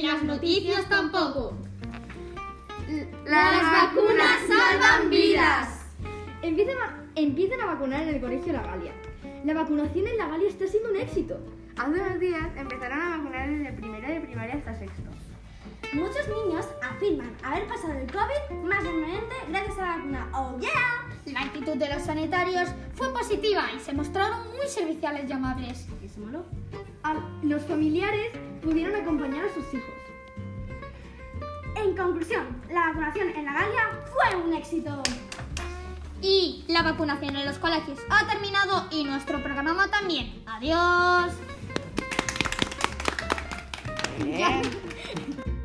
Ni las noticias tampoco. Las vacunas salvan vidas. Empiezan a, empiezan a vacunar en el colegio La Galia. La vacunación en La Galia está siendo un éxito. Hace unos días empezaron a vacunar desde primero de primaria hasta sexto. Muchos niños afirman haber pasado el COVID más lentamente gracias a la vacuna. ¡Oh, yeah! La actitud de los sanitarios fue positiva y se mostraron muy serviciales y amables. Eso los familiares pudieron acompañar a sus hijos. En conclusión, la vacunación en la Galia fue un éxito. Y la vacunación en los colegios ha terminado y nuestro programa también. Adiós. Bien.